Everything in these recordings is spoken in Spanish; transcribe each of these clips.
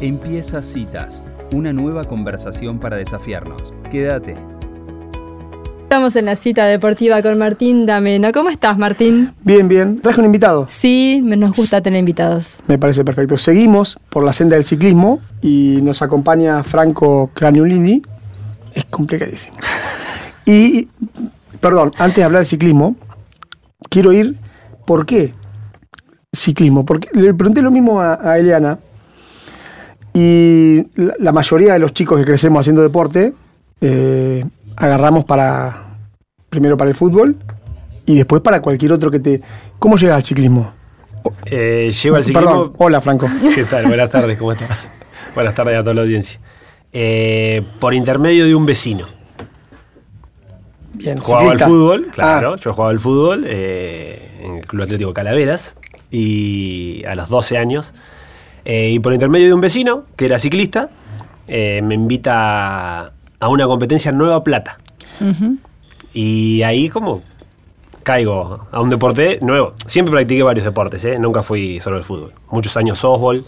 Empieza Citas, una nueva conversación para desafiarnos. Quédate. Estamos en la cita deportiva con Martín Dameno. ¿Cómo estás, Martín? Bien, bien. Traje un invitado. Sí, nos gusta tener invitados. Me parece perfecto. Seguimos por la senda del ciclismo y nos acompaña Franco Craniolini. Es complicadísimo. Y, perdón, antes de hablar de ciclismo, quiero ir, ¿por qué ciclismo? Porque le pregunté lo mismo a, a Eliana y la, la mayoría de los chicos que crecemos haciendo deporte eh, agarramos para, primero para el fútbol y después para cualquier otro que te... ¿Cómo llegas al ciclismo? Eh, llego al ciclismo. Perdón, hola Franco. ¿Qué tal? Buenas tardes, ¿cómo estás? Buenas tardes a toda la audiencia. Eh, por intermedio de un vecino. Bien, Jugaba ciclista. al fútbol, claro. Ah. Yo jugaba al fútbol eh, en el Club Atlético Calaveras y a los 12 años. Eh, y por intermedio de un vecino, que era ciclista, eh, me invita a una competencia en Nueva Plata. Y ahí como caigo a un deporte nuevo. Siempre practiqué varios deportes, ¿eh? nunca fui solo el fútbol. Muchos años softball.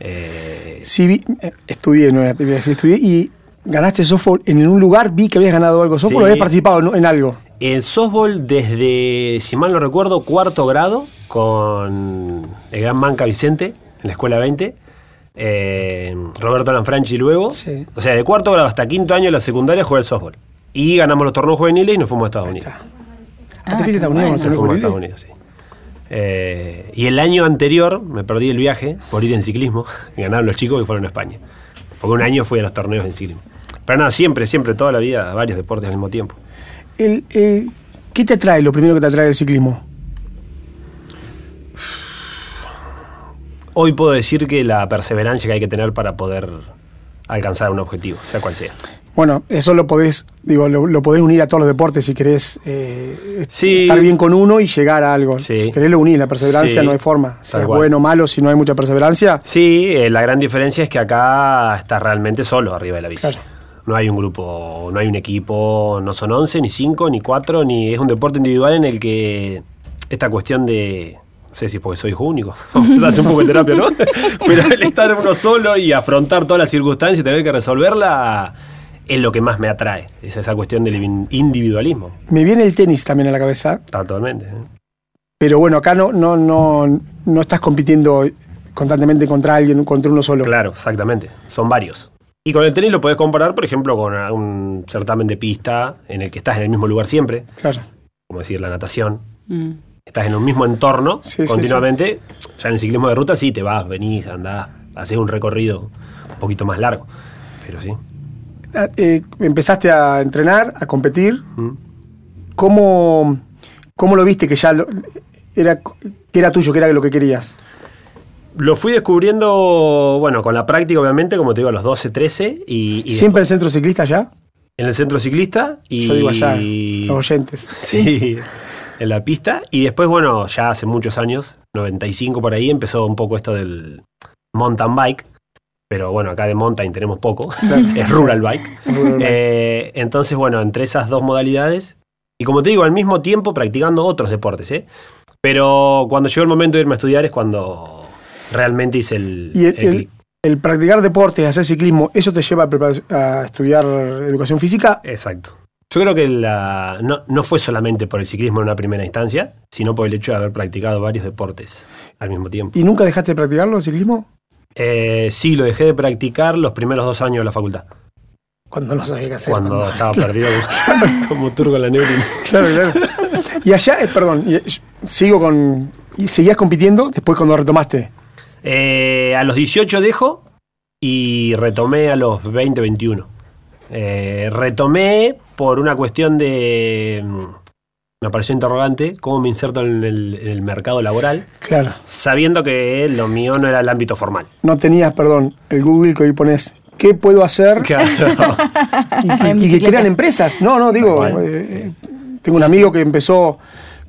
eh, Sí, vi- eh, estudié, no te voy a decir, estudié y ganaste softball en un lugar, vi que habías ganado algo. ¿Softball Sí. o habías participado en, en algo? En softball desde, si mal no recuerdo, cuarto grado con el gran Manca Vicente en la escuela 20. eh, Roberto Lanfranchi luego. Sí. O sea, de cuarto grado hasta quinto año de la secundaria jugué al softball. Y ganamos los torneos juveniles y nos fuimos a Estados Unidos. Ah, ¿te fuiste a Estados Unidos con Nos los fuimos a juveniles? Estados Unidos, sí. Eh, y el año anterior me perdí el viaje por ir en ciclismo. Y ganaron los chicos que fueron a España. Porque un año fui a los torneos en ciclismo. Pero nada, siempre, siempre, toda la vida, varios deportes al mismo tiempo. El, eh, ¿Qué te atrae, lo primero que te atrae del ciclismo? Hoy puedo decir que la perseverancia que hay que tener para poder alcanzar un objetivo, sea cual sea. Bueno, eso lo podés, digo, lo, lo podés unir a todos los deportes si querés eh, Sí. estar bien con uno y llegar a algo. Sí. Si querés lo unir, la perseverancia Sí. no hay forma. Si Tal es cual. bueno o malo, si no hay mucha perseverancia, Sí, eh, la gran diferencia es que acá estás realmente solo arriba de la bici. Claro. No hay un grupo, no hay un equipo, no son 11, ni 5, ni 4, ni es un deporte individual en el que esta cuestión de, sé si es porque soy hijo único, hacer un poco de terapia, ¿no? Pero el estar uno solo y afrontar todas las circunstancias y tener que resolverla es lo que más me atrae, es esa cuestión del in- individualismo, me viene el tenis también a la cabeza. totalmente. ¿eh? Pero bueno, acá no, no, no, no estás compitiendo constantemente contra alguien, contra uno solo. Claro, exactamente. Son varios. Y con el tenis lo podés comparar, por ejemplo, con un certamen de pista en el que estás en el mismo lugar siempre, Claro. como decir la natación. Mm. Estás en un mismo entorno Sí, sí, continuamente. Ya en el ciclismo de ruta sí te vas, venís, andás, haces un recorrido un poquito más largo. Pero sí. Ah, eh, empezaste a entrenar, a competir. Mm. ¿Cómo, cómo lo viste que ya lo- era, que era tuyo, que era lo que querías? Lo fui descubriendo, bueno, con la práctica, obviamente, como te digo, a los 12, 13. Y, y ¿Siempre el centro ciclista ya? en el centro ciclista. Y, Yo digo allá, los oyentes. Sí, en la pista. Y después, bueno, ya hace muchos años, 95 por ahí, empezó un poco esto del mountain bike. Pero bueno, acá de mountain tenemos poco. es rural bike. Eh, entonces, bueno, entre esas dos modalidades. Y como te digo, al mismo tiempo practicando otros deportes, ¿eh? Pero cuando llegó el momento de irme a estudiar es cuando realmente hice el, Y el, el el- clic. el practicar deportes, hacer ciclismo, ¿eso te lleva a, a estudiar educación física? Exacto. Yo creo que la, no, no fue solamente por el ciclismo en una primera instancia, sino por el hecho de haber practicado varios deportes al mismo tiempo. ¿Y nunca dejaste de practicarlo, el ciclismo? Eh, sí, lo dejé de practicar los primeros dos años de la facultad, Cuando no sabía qué hacer. cuando cuando- estaba perdido como turco en la neblina. Claro, claro. Y allá, eh, perdón, y, eh, sigo con... ¿Y seguías compitiendo después cuando retomaste? Eh, a los 18 dejo y retomé a los 20, 21. Eh, retomé por una cuestión de... mm, Me pareció interrogante cómo me inserto en el, en el mercado laboral, Claro. sabiendo que lo mío no era el ámbito formal. No tenías, perdón, el Google que hoy pones, ¿qué puedo hacer? Claro. Y, que- y crean empresas. No, no, digo, cual. eh, tengo un amigo que empezó,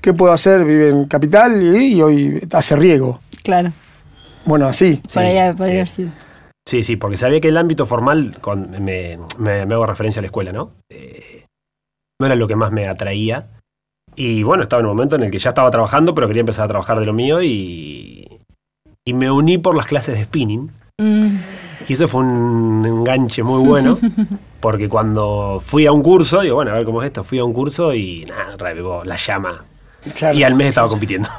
¿qué puedo hacer? Vive en Capital y, y hoy hace riego. Claro, Bueno, así. por ahí podría sí. haber sido. Sí, sí, porque sabía que el ámbito formal, con- me, me- me hago referencia a la escuela, ¿no? Eh, no era lo que más me atraía. Y bueno, estaba en un momento en el que ya estaba trabajando, pero quería empezar a trabajar de lo mío y, y me uní por las clases de spinning. Mm. Y eso fue un enganche muy bueno, porque cuando fui a un curso, digo, bueno, a ver cómo es esto, fui a un curso y nada, revivó la llama. Claro. Y al mes estaba compitiendo.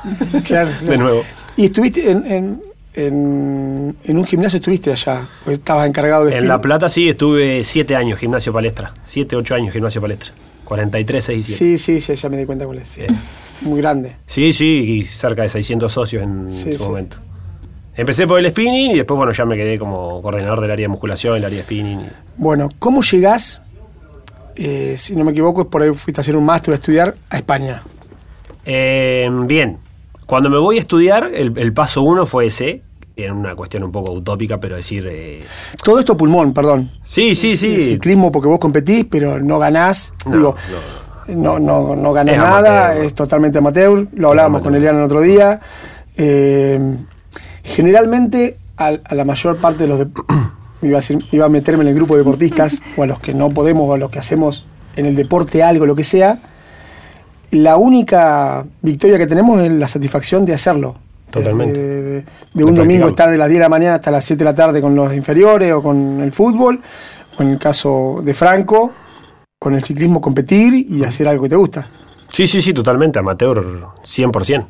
Claro, De nuevo. Y estuviste en, en, en- en un gimnasio, estuviste allá, estabas encargado de... En La Plata sí, estuve siete años gimnasio palestra. Siete, ocho años gimnasio palestra. 43, 6 y 7. Sí, sí, sí, ya me di cuenta cuál es. sí. Muy grande. Sí, sí, y cerca de 600 socios en Sí, su sí. momento. Empecé por el spinning y después, bueno, ya me quedé como coordinador del área de musculación, el área de spinning. y- Bueno, ¿cómo llegás, eh, si no me equivoco, es por ahí fuiste a hacer un máster a estudiar a España? Eh, bien, cuando me voy a estudiar, el, el paso uno fue ese. Era una cuestión un poco utópica, pero decir. eh, Todo esto pulmón, perdón. sí, sí, sí. Ciclismo porque vos competís, pero no ganás. No, digo, no, no, no ganás Es nada, amateur. es totalmente amateur. Lo hablábamos con amateur. Eliana el otro día. Eh, generalmente, al- a, la mayor parte de los. de- iba, a decir- iba a meterme en el grupo de deportistas, o a los que no podemos, o a los que hacemos en el deporte algo, lo que sea. La única victoria que tenemos es la satisfacción de hacerlo. Totalmente. De, de- de De un domingo estar de las 10 de la mañana hasta las 7 de la tarde con los inferiores o con el fútbol, o en el caso de Franco, con el ciclismo competir y hacer algo que te gusta. Sí, sí, sí, totalmente. Amateur 100%.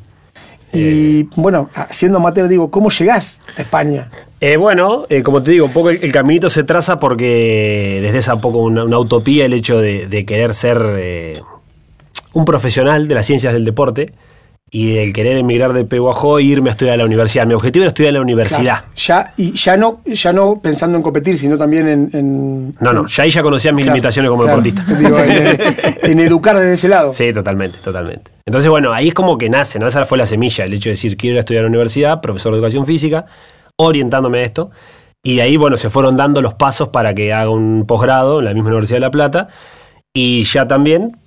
Y bueno, siendo amateur digo, ¿cómo llegás a España? Eh, bueno, eh, como te digo, un poco el, el caminito se traza porque desde esa poco una, una utopía el hecho de, de querer ser eh, un profesional de las ciencias del deporte y el querer emigrar de Pehuajó e irme a estudiar a la universidad. Mi objetivo era estudiar en la universidad. Claro, ya, y ya no, ya no pensando en competir, sino también en. en- No, no, ya ahí ya conocía mis Claro, limitaciones como claro. deportista. Digo, en, en educar desde ese lado. Sí, totalmente, totalmente. Entonces, bueno, ahí es como que nace, ¿no? Esa fue la semilla, el hecho de decir, quiero ir a estudiar a la universidad, profesor de educación física, orientándome a esto. Y de ahí, bueno, se fueron dando los pasos para que haga un posgrado en la misma Universidad de La Plata. Y ya también,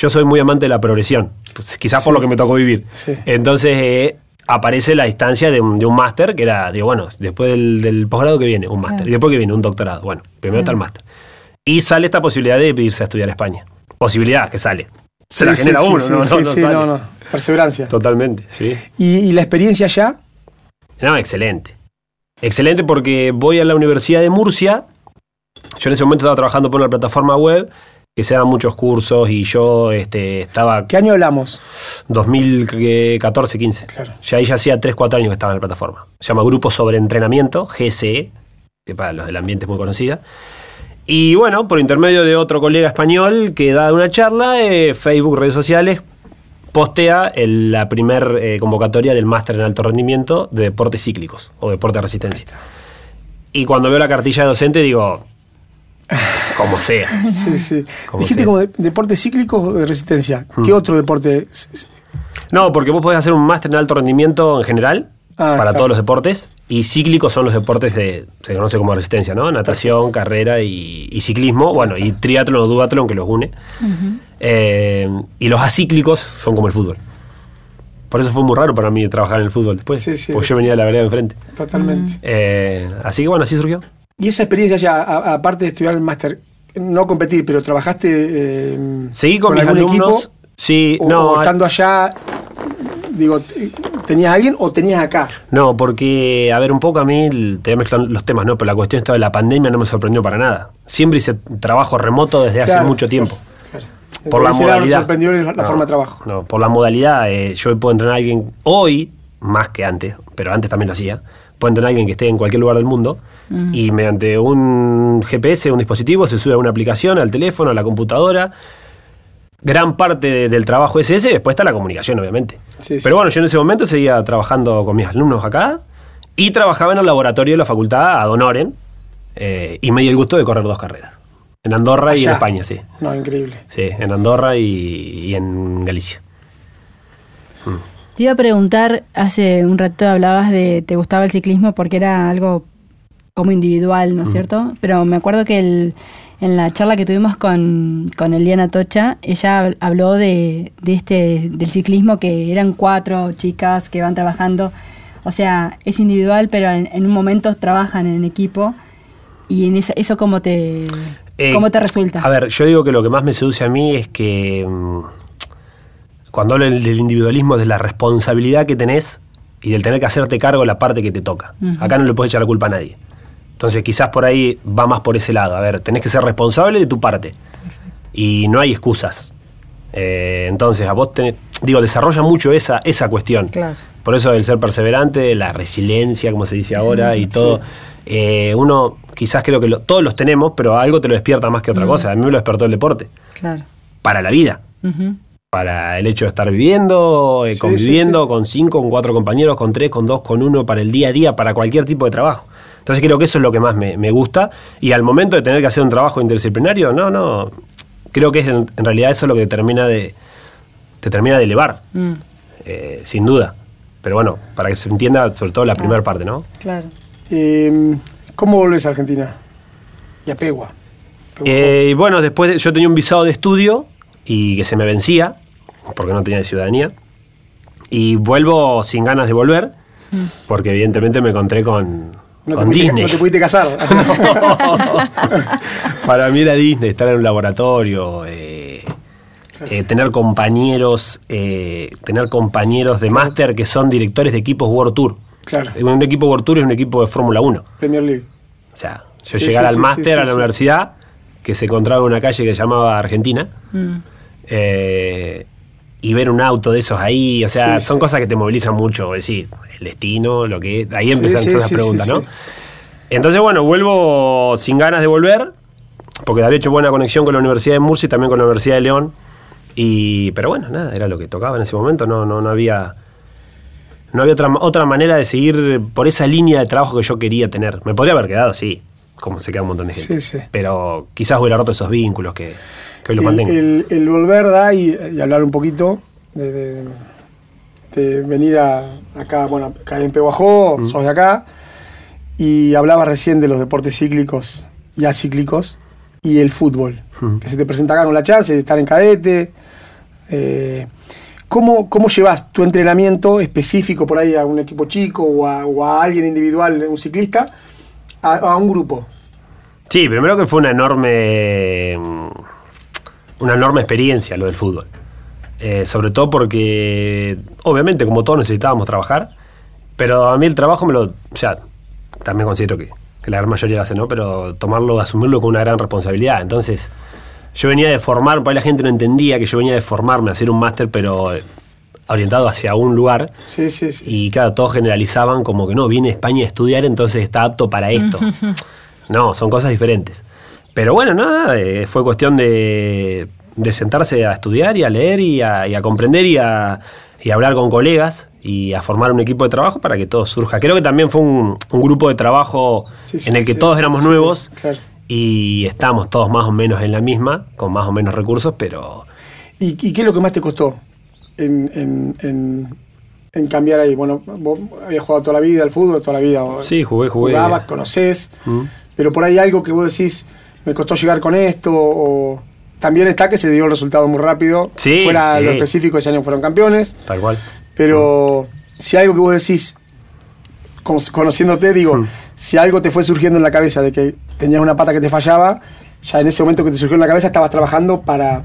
yo soy muy amante de la progresión, pues, quizás por lo que me tocó vivir. Sí. Entonces, eh, aparece la instancia de un, de un máster, que era, digo, bueno, después del, del posgrado que viene, un máster. Y después que viene, un doctorado. Bueno, primero está el máster. Y sale esta posibilidad de irse a estudiar a España. Posibilidad que sale. Se la genera sí, uno, sí, ¿no? sí, no, no no, no. Perseverancia. Totalmente, sí. Y, y la experiencia allá, No, excelente. Excelente porque voy a la Universidad de Murcia. Yo en ese momento estaba trabajando por una plataforma web que se dan muchos cursos y yo este, estaba ¿qué año hablamos? 2014-15. Claro. Ya ahí ya hacía 3-4 años que estaba en la plataforma. Se llama Grupo sobre Entrenamiento, GSE, que para los del ambiente es muy conocida. Y bueno, por intermedio de otro colega español que da una charla, eh, Facebook, redes sociales, postea el- la primer eh, convocatoria del máster en alto rendimiento de deportes cíclicos o deporte de resistencia. Y cuando veo la cartilla de docente digo, como sea. Sí, sí. Como Dijiste sea. como de- deporte cíclico o de resistencia. Hmm. ¿Qué otro deporte? No, porque vos podés hacer un máster en alto rendimiento en general, Ah, para está. todos los deportes, y cíclicos son los deportes de, se conoce como resistencia, ¿no? Natación, carrera y, y ciclismo, bueno, y triatlón o duatlón que los une. Eh, y los acíclicos son como el fútbol. Por eso fue muy raro para mí trabajar en el fútbol después, Sí, sí. porque yo venía de la vereda de enfrente. Totalmente. Eh, así que bueno, así surgió. Y esa experiencia ya, aparte de estudiar el máster, no competir, pero trabajaste eh, Seguí con, algún alumnos. equipo sí, o, no, o estando allá, digo, ¿tenías a alguien o tenías acá? No, porque, a ver, un poco a mí, te voy a mezclar los temas, ¿no? Pero la cuestión esta de la pandemia no me sorprendió para nada. Siempre hice trabajo remoto desde hace mucho tiempo. Claro. Por la modalidad. sorprendió la No, forma de trabajo. No, por la modalidad, eh, yo puedo entrenar a alguien hoy, más que antes, pero antes también lo hacía. Puedo entrenar a alguien que esté en cualquier lugar del mundo y mediante un GPS, un dispositivo, se sube a una aplicación, al teléfono, a la computadora. Gran parte de- del trabajo es ese, después está la comunicación, obviamente. Sí, sí. Pero bueno, yo en ese momento seguía trabajando con mis alumnos acá y trabajaba en el laboratorio de la facultad ad honorem eh, y me di el gusto de correr dos carreras. En Andorra y en. España, sí. No, increíble. Sí, en Andorra y, y en Galicia. Te iba a preguntar, hace un rato hablabas de te gustaba el ciclismo porque era algo como individual, ¿no es cierto? Pero me acuerdo que el- en la charla que tuvimos con, con Eliana Tocha, ella hab- habló de, de este del ciclismo que eran cuatro chicas que van trabajando. O sea, es individual, pero en, en un momento trabajan en equipo. Y en esa- eso cómo te, Eh, cómo te resulta. A ver, yo digo que lo que más me seduce a mí es que mm, cuando hablo del individualismo, de la responsabilidad que tenés y del tener que hacerte cargo de la parte que te toca. Acá no le puedes echar la culpa a nadie. Entonces quizás por ahí va más por ese lado. A ver, tenés que ser responsable de tu parte. Y no hay excusas. Eh, entonces a vos tenés, digo, desarrolla mucho esa, esa cuestión. Claro. Por eso el ser perseverante, la resiliencia, como se dice ahora, y todo. Eh, uno quizás creo que lo- todos los tenemos, pero algo te lo despierta más que otra cosa. A mí me lo despertó el deporte. Claro. Para la vida. Ujú. Para el hecho de estar viviendo, eh, Sí, conviviendo sí, sí, sí. con cinco, con cuatro compañeros, con tres, con dos, con uno, para el día a día, para cualquier tipo de trabajo. Entonces creo que eso es lo que más me, me gusta. Y al momento de tener que hacer un trabajo interdisciplinario, no, no. Creo que es en, en realidad eso lo que te termina de, te termina de elevar, Mm, eh, sin duda. Pero bueno, para que se entienda sobre todo la primera parte, ¿no? claro. Eh, ¿Cómo volvés a Argentina? Y a Pegua. Pegua. Eh, y bueno, después de- yo tenía un visado de estudio y que se me vencía, porque no tenía ciudadanía. Y vuelvo sin ganas de volver, porque evidentemente me encontré con, no, con pudiste, Disney. no te pudiste casar. Para mí era Disney, estar en un laboratorio, eh, eh, tener compañeros, eh, tener compañeros de máster que son directores de equipos World Tour. Claro. Un equipo World Tour es un equipo de Fórmula 1. Premier League. O sea, yo Sí, llegar sí, al máster sí, a la universidad, que se encontraba en una calle que se llamaba Argentina, Mm, eh, y ver un auto de esos ahí, o sea, Sí, son sí. cosas que te movilizan mucho, es decir, el destino, lo que ahí empiezan sí, todas esas sí, preguntas, sí, ¿no? sí. Entonces, bueno, vuelvo sin ganas de volver, porque había hecho buena conexión con la Universidad de Murcia y también con la Universidad de León, y pero bueno, nada, era lo que tocaba en ese momento, no, no, no había... No había otra, otra manera de seguir por esa línea de trabajo que yo quería tener. Me podría haber quedado, sí, como se queda un montón de gente. Sí, sí. Pero quizás hubiera roto esos vínculos que, que hoy los mantengo. el- el volver da y, y hablar un poquito de, de- de venir a, acá, bueno, acá en Peguajó, Mm. sos de acá, y hablabas recién de los deportes cíclicos y acíclicos y el fútbol, Mm. que se te presenta acá con la chance de estar en cadete. eh, ¿cómo, ¿Cómo llevas tu entrenamiento específico por ahí a un equipo chico o a, o a alguien individual, un ciclista, a, un grupo? Sí, primero que fue una enorme. mm, Una enorme experiencia lo del fútbol. Eh, sobre todo porque, obviamente, como todos necesitábamos trabajar, pero a mí el trabajo me lo. O sea, también considero que, que la gran mayoría lo hace, ¿no? Pero tomarlo, asumirlo con una gran responsabilidad. Entonces, yo venía de formar, por ahí la gente no entendía que yo venía de formarme, a hacer un máster, pero eh, orientado hacia un lugar. Sí, sí, sí. Y claro, todos generalizaban como que no, viene a España a estudiar, entonces está apto para esto. no, son cosas diferentes. Pero bueno, nada, eh, fue cuestión de, de sentarse a estudiar y a leer y a, y a comprender y a, y a hablar con colegas y a formar un equipo de trabajo para que todo surja. Creo que también fue un, un grupo de trabajo Sí, sí, en el que sí, todos éramos nuevos claro. y estamos todos más o menos en la misma, con más o menos recursos, pero ¿Y, y qué es lo que más te costó en, en- en- en cambiar ahí? Bueno, vos habías jugado toda la vida al fútbol, toda la vida. Sí, jugué, jugué. Jugabas, conocés, Mm. pero por ahí algo que vos decís, me costó llegar con esto, o también está que se dio el resultado muy rápido. Sí, fuera sí. lo específico, ese año fueron campeones, tal cual. pero si algo que vos decís, con- conociéndote, digo, Mm. si algo te fue surgiendo en la cabeza de que tenías una pata que te fallaba, ya en ese momento que te surgió en la cabeza estabas trabajando para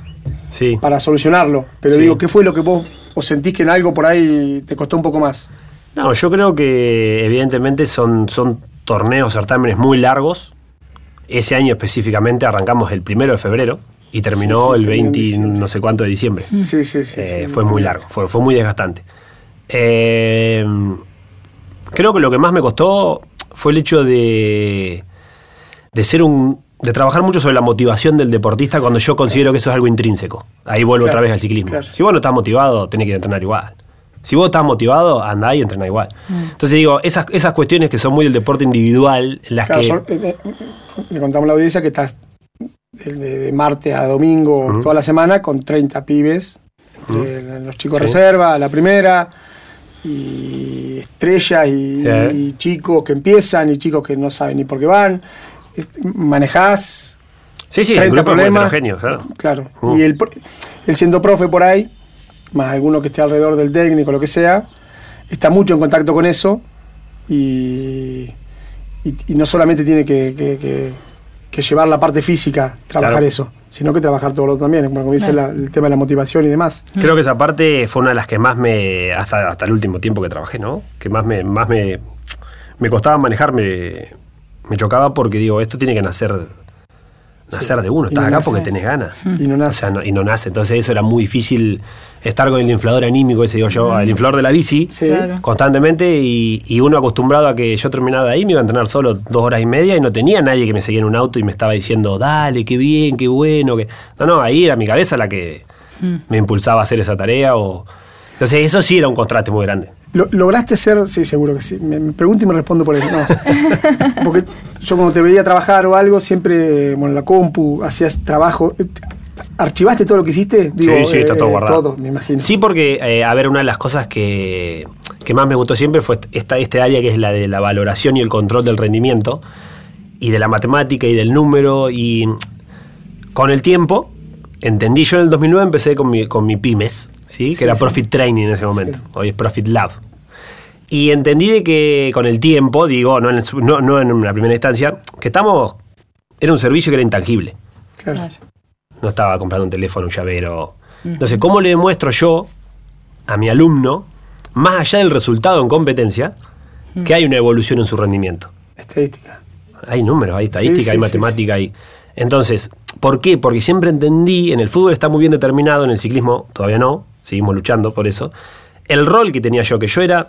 Sí. para solucionarlo. Pero Sí. digo, ¿qué fue lo que vos o sentís que en algo por ahí te costó un poco más? No, yo creo que evidentemente son, son torneos, certámenes muy largos. Ese año específicamente arrancamos el primero de febrero y terminó Sí, sí, el terminó en 20 diciembre. no sé cuánto de diciembre. Sí, sí, sí. Eh, sí, fue muy largo, fue, fue muy desgastante. Eh, creo que lo que más me costó fue el hecho de, de ser un de trabajar mucho sobre la motivación del deportista cuando yo considero que eso es algo intrínseco. Ahí vuelvo Claro, otra vez al ciclismo. claro. Si vos no estás motivado, tenés que ir a entrenar igual. Si vos estás motivado, andá y entrená igual. Entonces digo, esas, esas cuestiones que son muy del deporte individual, las Claro, que... son- eh, eh, le contamos a la audiencia que estás de, de- de martes a domingo toda la semana con 30 pibes, entre los chicos Sí. reserva, la primera, y estrellas y, Sí. y chicos que empiezan y chicos que no saben ni por qué van. Est- Manejás sí, sí, el 30 grupo es muy problemas. claro. Claro. Mm. Y él, él siendo profe por ahí, más alguno que esté alrededor del técnico, lo que sea, está mucho en contacto con eso y, y, y no solamente tiene que, que- que- que llevar la parte física, trabajar Claro. eso, sino que trabajar todo lo otro también, como dice la- el tema de la motivación y demás. Creo que esa parte fue una de las que más me, hasta, hasta el último tiempo que trabajé, ¿no? Que más me, más me, me costaba manejarme me chocaba porque digo, esto tiene que nacer, nacer de uno. Estás no acá nace. porque tenés ganas. Y no O nace. sea, no- y no nace. Entonces eso era muy difícil estar con el inflador anímico, ese digo yo, el inflador de la bici, Sí. Claro. constantemente, y, y uno acostumbrado a que yo terminaba ahí, me iba a entrenar solo dos horas y media y no tenía nadie que me seguía en un auto y me estaba diciendo, dale, qué bien, qué bueno. Que... No, no, ahí era mi cabeza la que me impulsaba a hacer esa tarea. O... Entonces eso sí era un contraste muy grande. Lo- ¿Lograste ser? Sí, seguro que sí. Me, me pregunto y me respondo por eso. No. Porque yo cuando te veía trabajar o algo, siempre, bueno, en la compu, hacías trabajo. ¿Archivaste todo lo que hiciste? sí, sí, está todo eh, guardado. Todo, me imagino. Sí, porque, eh, a ver, una de las cosas que, que más me gustó siempre fue esta, este área que es la de la valoración y el control del rendimiento, y de la matemática y del número, y con el tiempo, entendí, yo en el 2009 empecé con mi, con mi pymes, ¿sí? que Sí, era sí. Profit Training en ese momento, Sí. hoy es Profit Lab. Y entendí de que con el tiempo, digo, no en, el su- no, no en una primera instancia, que estamos, era un servicio que era intangible Claro. No estaba comprando un teléfono, un llavero. Entonces, ¿cómo le demuestro yo a mi alumno, más allá del resultado en competencia, que hay una evolución en su rendimiento? Estadística. Hay números, hay estadística, Sí, hay sí, matemática, hay... Entonces, ¿por qué? Porque siempre entendí, en el fútbol está muy bien determinado, en el ciclismo todavía no, seguimos luchando por eso, el rol que tenía yo, que yo era,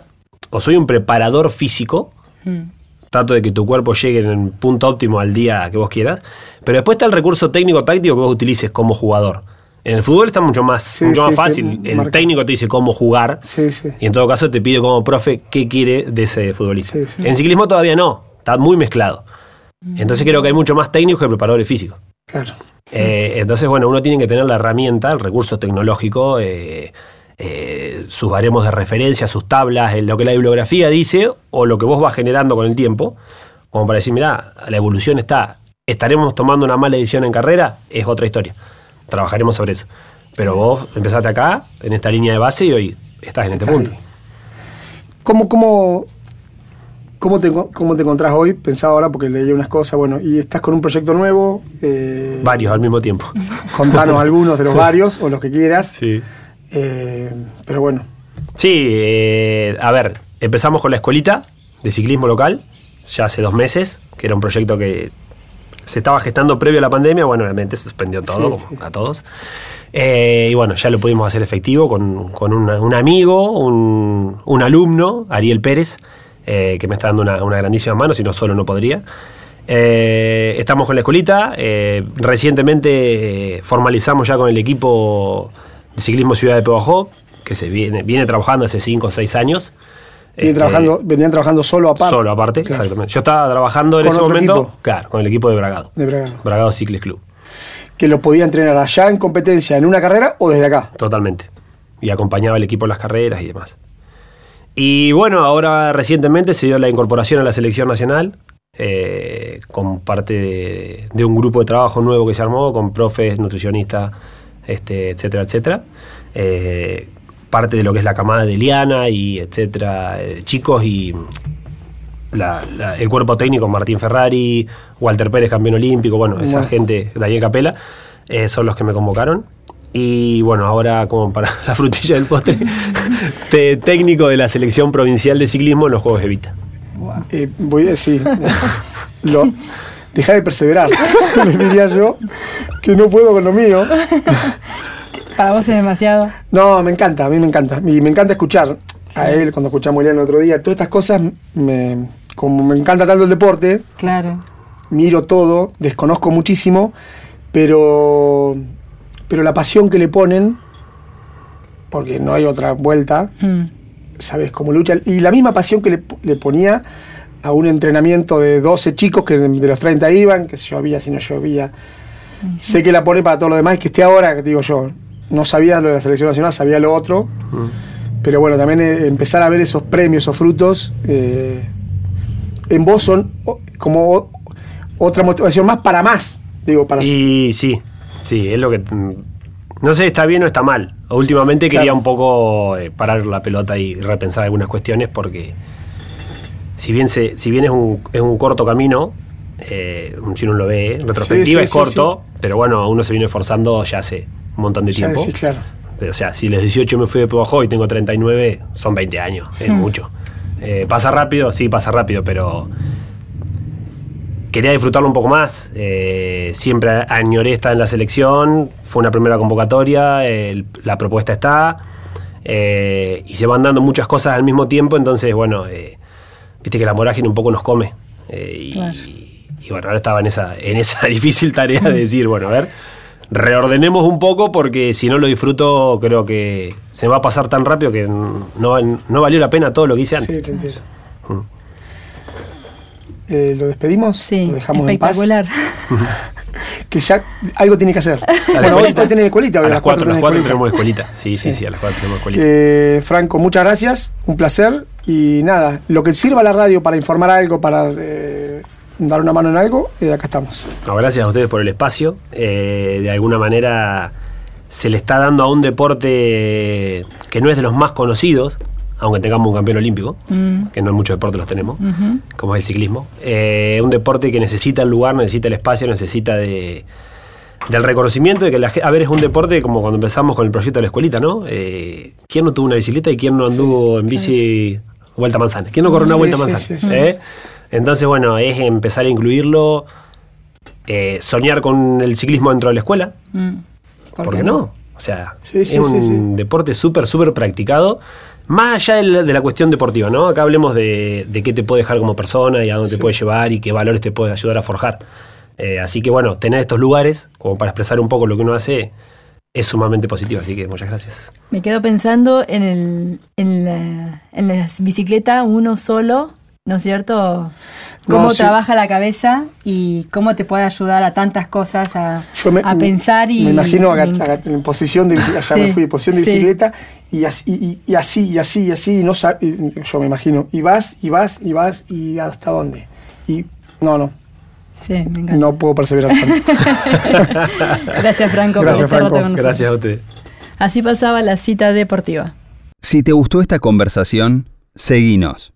o soy un preparador físico, Mm. trato de que tu cuerpo llegue en el punto óptimo al día que vos quieras, pero después está el recurso técnico táctico que vos utilices como jugador. En el fútbol está mucho más, Sí, mucho sí, más sí, fácil. el marca. técnico te dice cómo jugar Sí, sí. y en todo caso te pide como profe qué quiere de ese futbolista. Sí, sí. En ciclismo todavía no, está muy mezclado. Entonces creo que hay mucho más técnicos que preparadores físicos. Claro. Eh, entonces, bueno, uno tiene que tener la herramienta, el recurso tecnológico, eh, eh, sus baremos de referencia, sus tablas, lo que la bibliografía dice o lo que vos vas generando con el tiempo, como para decir, mirá, la evolución está, estaremos tomando una mala decisión en carrera, es otra historia. Trabajaremos sobre eso. Pero vos empezaste acá, en esta línea de base, y hoy estás en este punto. ahí. ¿Cómo, cómo, cómo, te, ¿Cómo te encontrás hoy? Pensaba ahora porque leí unas cosas, bueno, y estás con un proyecto nuevo. eh, Varios al mismo tiempo. Contanos algunos de los varios o los que quieras. Sí. Eh, pero bueno, Sí, eh, a ver, empezamos con la escuelita de ciclismo local, ya hace dos meses, que era un proyecto que se estaba gestando previo a la pandemia, bueno, obviamente se suspendió todo, Sí, a todos. Eh, y bueno, ya lo pudimos hacer efectivo con, con una- un amigo, un, un alumno, Ariel Pérez, eh, que me está dando una, una grandísima mano, si no solo no podría. Eh, estamos con la escuelita, eh, recientemente formalizamos ya con el equipo de ciclismo Ciudad de Pehuajó, que se viene, viene trabajando hace 5 o 6 años. Este, trabajando, venían trabajando solo aparte. Solo aparte, Claro. exactamente. Yo estaba trabajando en ¿Con ese momento, equipo? claro, con el equipo de Bragado. De Bragado. Bragado Cycles Club, Que lo podía entrenar allá en competencia en una carrera o desde acá. totalmente. Y acompañaba al equipo en las carreras y demás. Y bueno, ahora recientemente se dio la incorporación a la selección nacional, eh, con parte de, de un grupo de trabajo nuevo que se armó, con profes, nutricionistas, este, etcétera, etcétera. Eh, parte de lo que es la camada de Liana y etcétera, eh, chicos y la- la- el cuerpo técnico, Martín Ferrari, Walter Pérez, campeón olímpico, bueno, esa Bueno. gente, Daniel Capela, son los que me convocaron. Y bueno, ahora como para la frutilla del postre, te- técnico de la selección provincial de ciclismo en los Juegos de Vita. Eh, voy a decir, lo, deja de perseverar, le diría yo, que no puedo con lo mío. Para vos es demasiado. No, me encanta, a mí me encanta. Y me encanta escuchar a él, cuando escuchamos a Elian el otro día, todas estas cosas, me, como me encanta tanto el deporte, Claro. miro todo, desconozco muchísimo, pero, pero la pasión que le ponen, porque no hay otra vuelta, Mm. sabes cómo lucha. Y la misma pasión que le, le ponía a un entrenamiento de 12 chicos que de los 30 iban, que si llovía, si no llovía. Sé que la pone para todo lo demás, que esté ahora, que digo yo, no sabía lo de la selección nacional, sabía lo otro. Pero bueno, también eh, empezar a ver esos premios, esos frutos, eh, en vos son como otra motivación más para más. Digo, para Y sí, sí, es lo que... mm, No sé, está bien o está mal. Últimamente quería un poco eh, parar la pelota y repensar algunas cuestiones porque si bien, se, si bien es, un, es un corto camino, eh, si uno lo ve, en retrospectiva sí, es sí, corto, pero bueno, uno se viene esforzando ya hace un montón de ya tiempo. decís, claro. O sea, si los 18 me fui de Pehuajó y tengo 39, son 20 años, es mucho. Eh, ¿Pasa rápido? Sí, pasa rápido, pero quería disfrutarlo un poco más. Eh, siempre añoré estar en la selección. Fue una primera convocatoria. el- la propuesta está. eh, y se van dando muchas cosas al mismo tiempo. Entonces, bueno, eh, viste que la vorágine un poco nos come. eh, y, Claro. y bueno, ahora estaba en esa, en esa difícil tarea de decir, bueno, a ver, reordenemos un poco porque si no lo disfruto creo que se va a pasar tan rápido que no, no valió la pena todo lo que hice antes. Sí, te entiendo. Mm. Eh, ¿Lo despedimos? Sí, ¿Lo dejamos en paz? espectacular. Que ya algo tiene que hacer. Bueno, hoy, tenés escuelita, a las 4 tenés las cuatro escuelita. tenemos escuelita. Sí, sí, Sí. sí, a las 4 tenemos escuelita. Eh, Franco, muchas gracias, un placer. Y nada, lo que sirva la radio para informar algo, para eh, dar una mano en algo, eh, acá estamos. No, gracias a ustedes por el espacio. Eh, de alguna manera se le está dando a un deporte que no es de los más conocidos, aunque tengamos un campeón olímpico, Mm. que no en muchos deportes los tenemos, como es el ciclismo. Eh, un deporte que necesita el lugar, necesita el espacio, necesita de, del reconocimiento de que la. A ver, es un deporte como cuando empezamos con el proyecto de la escuelita, ¿no? Eh, ¿Quién no tuvo una bicicleta y quién no anduvo en bici vuelta manzana? ¿Quién no corrió una Sí, vuelta sí, manzana? sí, sí, ¿Eh? Entonces, bueno, es empezar a incluirlo, eh, soñar con el ciclismo dentro de la escuela, Mm. ¿por, qué no? O sea, es un deporte súper, súper practicado. Más allá de la, de la cuestión deportiva, ¿no? Acá hablemos de, de qué te puede dejar como persona y a dónde te puede llevar y qué valores te puede ayudar a forjar. Eh, así que bueno, tener estos lugares como para expresar un poco lo que uno hace es sumamente positivo. Así que muchas gracias. Me quedo pensando en, el, en, la, en la bicicleta uno solo, ¿no es cierto? Cómo No, sí. trabaja la cabeza y cómo te puede ayudar a tantas cosas, a, Yo me, a pensar y... Me imagino enc- aga- en posición de bicicleta, ya Sí, me fui, en posición de sí. bicicleta, y así, y, y así, y así, y así, y no y yo me imagino, y vas, y vas, y vas, y hasta dónde. Y no, no, Sí, me encanta. no puedo perseverar tanto. Gracias, Franco, Gracias, por Franco. con nosotros. Gracias a ustedes. Así pasaba la cita deportiva. Si te gustó esta conversación, seguinos.